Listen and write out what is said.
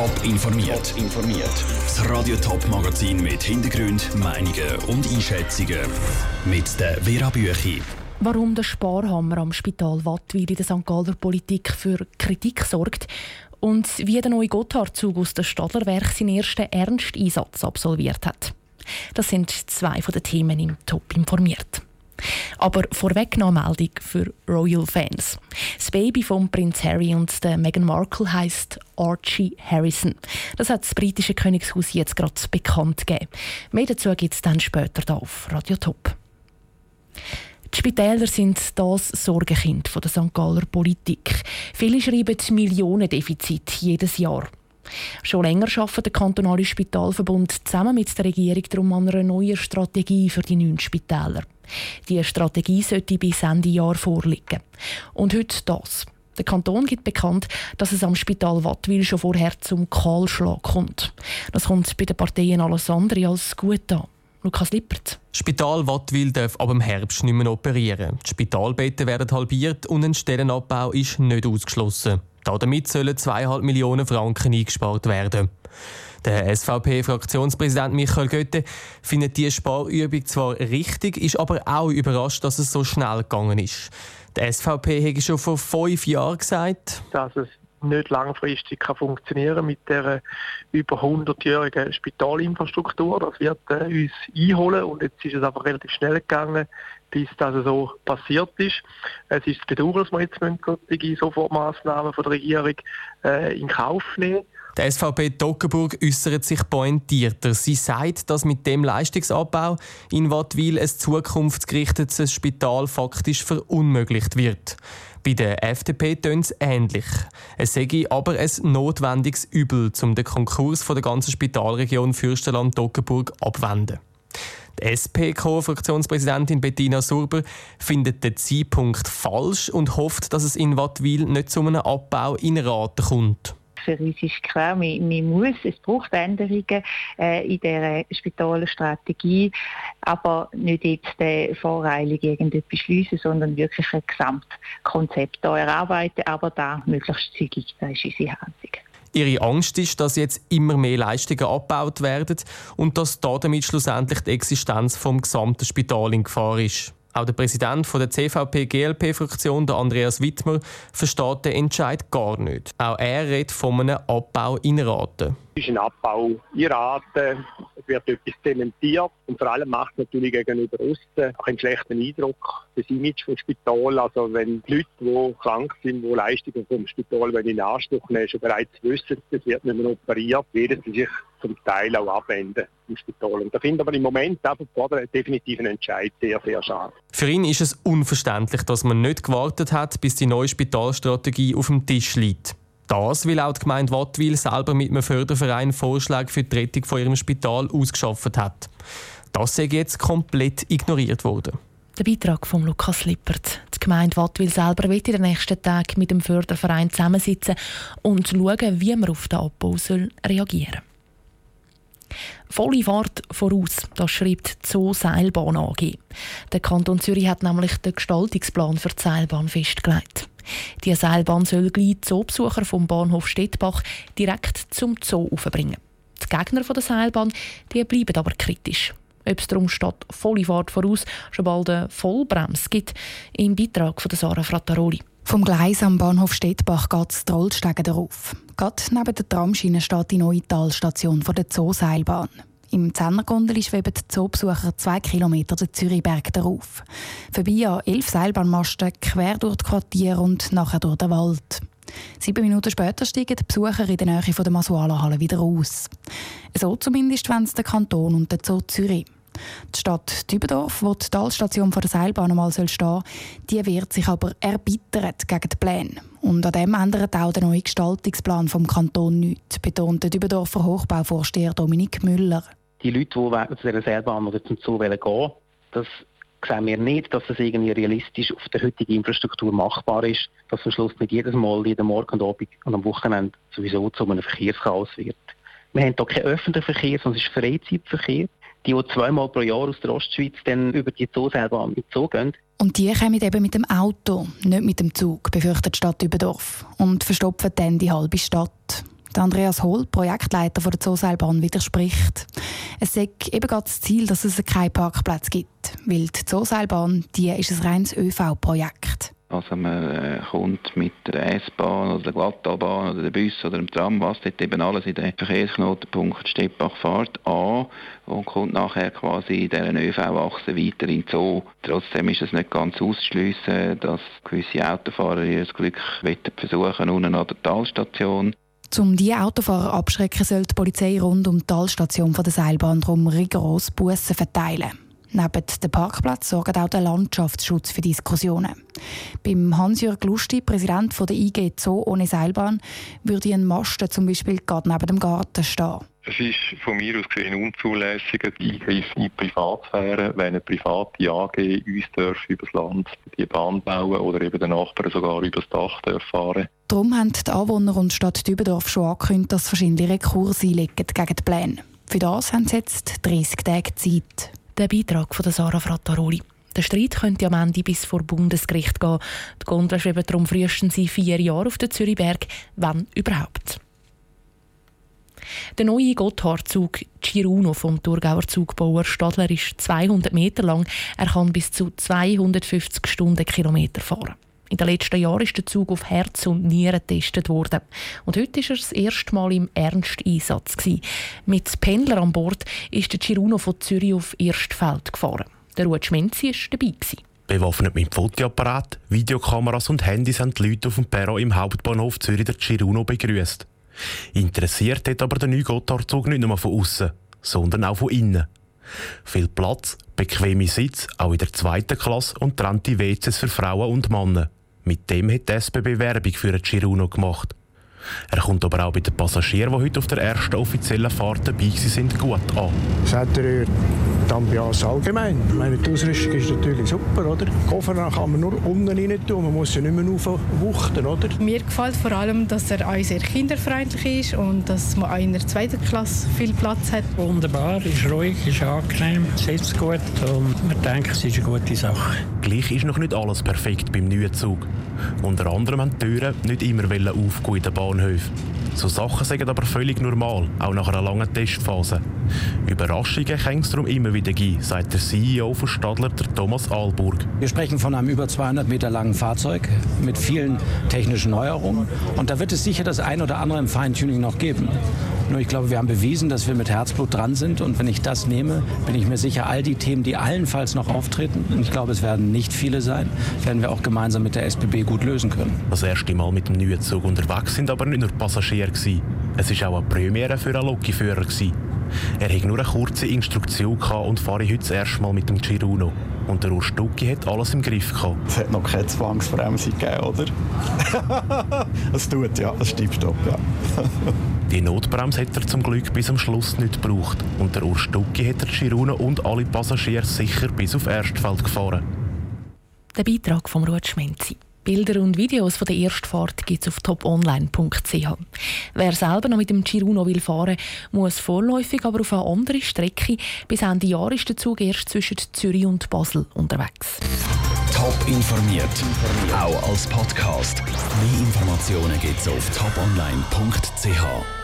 Top informiert. informiert. Das Radio Top Magazin mit Hintergrund, Meinungen und Einschätzungen mit der Vera Büchi. Warum der Sparhammer am Spital Wattwil in der St. Galler Politik für Kritik sorgt und wie der neue Gotthard-Zug aus der Stadlerwerk seinen ersten Ernsteinsatz absolviert hat. Das sind zwei von den Themen im Top informiert. Aber vorweg noch eine Meldung für Royal Fans. Das Baby von Prinz Harry und der Meghan Markle heißt Archie Harrison. Das hat das britische Königshaus jetzt gerade bekannt gegeben. Mehr dazu gibt es dann später hier auf Radio Top. Die Spitäler sind das Sorgenkind der St. Galler Politik. Viele schreiben Millionendefizit jedes Jahr. Schon länger arbeitet der kantonale Spitalverbund zusammen mit der Regierung darum an einer neuen Strategie für die neuen Spitäler. Die Strategie sollte bis Ende Jahr vorliegen. Und heute das. Der Kanton gibt bekannt, dass es am Spital Wattwil schon vorher zum Kahlschlag kommt. Das kommt bei den Parteien alles andere als gut an. Lukas Lippert. Spital Wattwil darf ab dem Herbst nicht mehr operieren. Die Spitalbetten werden halbiert und ein Stellenabbau ist nicht ausgeschlossen. Damit sollen 2,5 Millionen Franken eingespart werden. Der SVP-Fraktionspräsident Michael Götte findet die Sparübung zwar richtig, ist aber auch überrascht, dass es so schnell gegangen ist. Die SVP hätte schon vor fünf Jahren gesagt, dass es nicht langfristig kann funktionieren mit der über 100-jährigen Spitalinfrastruktur. Das wird äh, uns einholen und jetzt ist es einfach relativ schnell gegangen, bis das so passiert ist. Es ist bedauern, dass wir jetzt solche Sofortmaßnahmen von der Regierung äh, in Kauf nehmen der SVP Toggenburg äußert sich pointierter. Sie sagt, dass mit dem Leistungsabbau in Wattwil ein zukunftsgerichtetes Spital faktisch verunmöglicht wird. Bei der FDP tönt es ähnlich. Es sei aber ein notwendiges Übel, um den Konkurs der ganzen Spitalregion Fürstenland-Toggenburg abwenden. Die SP-Co-Fraktionspräsidentin Bettina Surber findet den Zeitpunkt falsch und hofft, dass es in Wattwil nicht zu einem Abbau in Raten kommt für uns ist klar, man, man muss, es braucht Änderungen äh, in der Spitalstrategie, aber nicht jetzt äh, voreilig irgendetwas beschließen, sondern wirklich ein Gesamtkonzept erarbeiten, aber da möglichst zügig, das ist unsere Haltung. Ihre Angst ist, dass jetzt immer mehr Leistungen abgebaut werden und dass damit schlussendlich die Existenz vom gesamten Spital in Gefahr ist. Auch der Präsident der CVP-GLP-Fraktion, Andreas Wittmer, versteht den Entscheid gar nicht. Auch er redet von einem Abbau in Raten. Es ist ein Abbau in Raten, es wird etwas zementiert und vor allem macht natürlich gegenüber Osten auch einen schlechten Eindruck, das Image vom Spital. Also wenn die Leute, die krank sind, die Leistungen vom Spital in Anspruch nehmen, schon bereits wissen, es wird nicht mehr operiert, werden sie sich zum Teil auch abwenden im Spital. Und da finde ich im Moment einfach vor der definitiven Entscheid sehr, sehr schade. Für ihn ist es unverständlich, dass man nicht gewartet hat, bis die neue Spitalstrategie auf dem Tisch liegt. Das, weil auch die Gemeinde Wattwil selber mit einem Förderverein Vorschläge für die Rettung von ihrem Spital ausgeschafft hat. Das ist jetzt komplett ignoriert worden. Der Beitrag von Lukas Lippert. Die Gemeinde Wattwil selber wird in den nächsten Tagen mit dem Förderverein zusammensitzen und schauen, wie man auf den Abbau reagieren soll. Volle Fahrt voraus, das schreibt Zoo Seilbahn AG. Der Kanton Zürich hat nämlich den Gestaltungsplan für die Seilbahn festgelegt. Die Seilbahn soll gleich Zoobesucher vom Bahnhof Stettbach direkt zum Zoo aufbringen. Die Gegner der Seilbahn die bleiben aber kritisch. Ob es darum statt volle Fahrt voraus schon bald eine Vollbremse gibt, im Beitrag von Sarah Frattaroli. Vom Gleis am Bahnhof Stettbach geht es Trollstegen darauf. Gerade neben der Tramschiene steht die neue Talstation der Zooseilbahn. Im Zehnergondel schweben die Zoobesucher zwei Kilometer den Zürichberg darauf. Vorbei an elf Seilbahnmasten, quer durch die Quartiere und nachher durch den Wald. Sieben Minuten später steigen die Besucher in der Nähe der Masuala-Halle wieder aus. So zumindest wenn es der Kanton und der Zoo Zürich. Die Stadt Dübendorf, wo die Talstation der Seilbahn einmal stehen soll, die wird sich aber erbittert gegen die Pläne. Und an dem ändert auch der neue Gestaltungsplan vom Kanton nichts, betont der Dübendorfer Hochbauvorsteher Dominik Müller die Leute, die zu dieser Seilbahn oder zum Zoo gehen wollen, das sehen wir nicht, dass das irgendwie realistisch auf der heutigen Infrastruktur machbar ist, dass am Schluss nicht jedes Mal, jeden Morgen und Abend und am Wochenende sowieso zu einem Verkehrschaos wird. Wir haben hier keinen öffentlichen Verkehr, sondern es ist Freizeitverkehr. Die, die zweimal pro Jahr aus der Ostschweiz dann über die Zooseilbahn mit Zoo. Und die kommen eben mit dem Auto, nicht mit dem Zug, befürchtet die Stadt Überdorf. Und verstopfen dann die halbe Stadt. Andreas Hohl, Projektleiter der Zooseilbahn, widerspricht. Es sagt eben das Ziel, dass es keinen Parkplatz gibt, weil die Zooseilbahn die ist ein reines ÖV-Projekt. Also man äh, kommt mit der S-Bahn oder der Glattalbahn oder der Bus oder dem Tram, was dort eben alles in den Verkehrsknotenpunkt Steppach fährt, an und kommt nachher quasi in dieser ÖV-Achse weiter in Zoo. Trotzdem ist es nicht ganz auszuschliessen, dass gewisse Autofahrer ihr Glück versuchen unten an der Talstation. Um diese Autofahrer abschrecken, soll die Polizei rund um die Talstation von der Seilbahn darum rigoros Bussen verteilen. Neben dem Parkplatz sorgt auch der Landschaftsschutz für Diskussionen. Beim Hans-Jörg Lusti, Präsident der IG Zoo ohne Seilbahn, würde ein Masten zum Beispiel gerade neben dem Garten stehen. Es ist von mir aus gesehen unzulässig, Eingriff in die Privatsphäre, wenn eine private AG uns darf über das Land die Bahn bauen oder eben der Nachbarn sogar über das Dach darf fahren Darum haben die Anwohner und Stadt Dübendorf schon angekündigt, dass verschiedene Rekurse einlegen gegen die Pläne. Für das haben sie jetzt 30 Tage Zeit. Der Beitrag von Sarah Frattaroli. Der Streit könnte am Ende bis vor Bundesgericht gehen. Die Gondel schweben darum frühestens in vier Jahren auf den Zürichberg, wenn überhaupt. Der neue Gotthard-Zug Ciruno vom Thurgauer Zugbauer Stadler ist 200 Meter lang. Er kann bis zu 250 Stundenkilometer fahren. In den letzten Jahren ist der Zug auf Herz und Nieren getestet worden. Und heute war er das erste Mal im Ernsteinsatz. Mit Pendler an Bord ist der Ciruno von Zürich auf Erstfeld gefahren. Der Ruud Schmenzi war dabei. Bewaffnet mit Fotoapparat, Videokameras und Handys haben die Leute auf dem Perro im Hauptbahnhof Zürich der Ciruno begrüßt. Interessiert hat aber der neue Gotthard-Zug nicht nur von außen, sondern auch von innen. Viel Platz, bequeme Sitz, auch in der zweiten Klasse und trennte WCs für Frauen und Männer. Mit dem hat die SBB Werbung für Chiruno gemacht. Er kommt aber auch bei den Passagieren, die heute auf der ersten offiziellen Fahrt dabei sind, gut an. Das hat er die Ambiance allgemein. Meine, die Ausrüstung ist natürlich super, oder? Koffer kann man nur unten rein tun, man muss ja nicht mehr wuchten, oder? Mir gefällt vor allem, dass er auch sehr kinderfreundlich ist und dass man auch in der zweiten Klasse viel Platz hat. Wunderbar, ist ruhig, ist angenehm, sitzt gut und man denkt, es ist eine gute Sache. Gleich ist noch nicht alles perfekt beim neuen Zug. Unter anderem haben die Türen nicht immer aufgehen in den Bahnhöfen. So Sachen sind aber völlig normal, auch nach einer langen Testphase. Überraschungen kann es darum immer wieder geben, sagt der CEO von Stadler, der Thomas Alburg. Wir sprechen von einem über 200 Meter langen Fahrzeug mit vielen technischen Neuerungen. Und da wird es sicher das ein oder andere im Feintuning noch geben. Nur ich glaube, wir haben bewiesen, dass wir mit Herzblut dran sind. Und wenn ich das nehme, bin ich mir sicher, all die Themen, die allenfalls noch auftreten, und ich glaube, es werden nicht viele sein, werden wir auch gemeinsam mit der SBB gut lösen können. Das erste Mal mit dem neuen Zug unterwegs sind aber nicht nur Passagiere. Gewesen. Es war auch eine Premiere für einen Lokführer. Er hatte nur eine kurze Instruktion und fahre heute das erste Mal mit dem Giruno. Und der Urs Stucki hat alles im Griff gehabt. Es hat noch keine Zwangsbremse gegeben, oder? Es tut, ja. Es stimmt, ja. Die Notbremse hat er zum Glück bis am Schluss nicht gebraucht. Und der Urs Stucki hat der Girona und alle Passagiere sicher bis auf Erstfeld gefahren. Der Beitrag von Ruud Schmenzi. Bilder und Videos von der Erstfahrt gibt es auf toponline.ch. Wer selber noch mit dem Giruno will fahren, muss vorläufig aber auf eine andere Strecke. Bis Ende Jahr ist der Zug erst zwischen Zürich und Basel unterwegs. Top informiert, auch als Podcast. Mehr Informationen gibt es auf toponline.ch.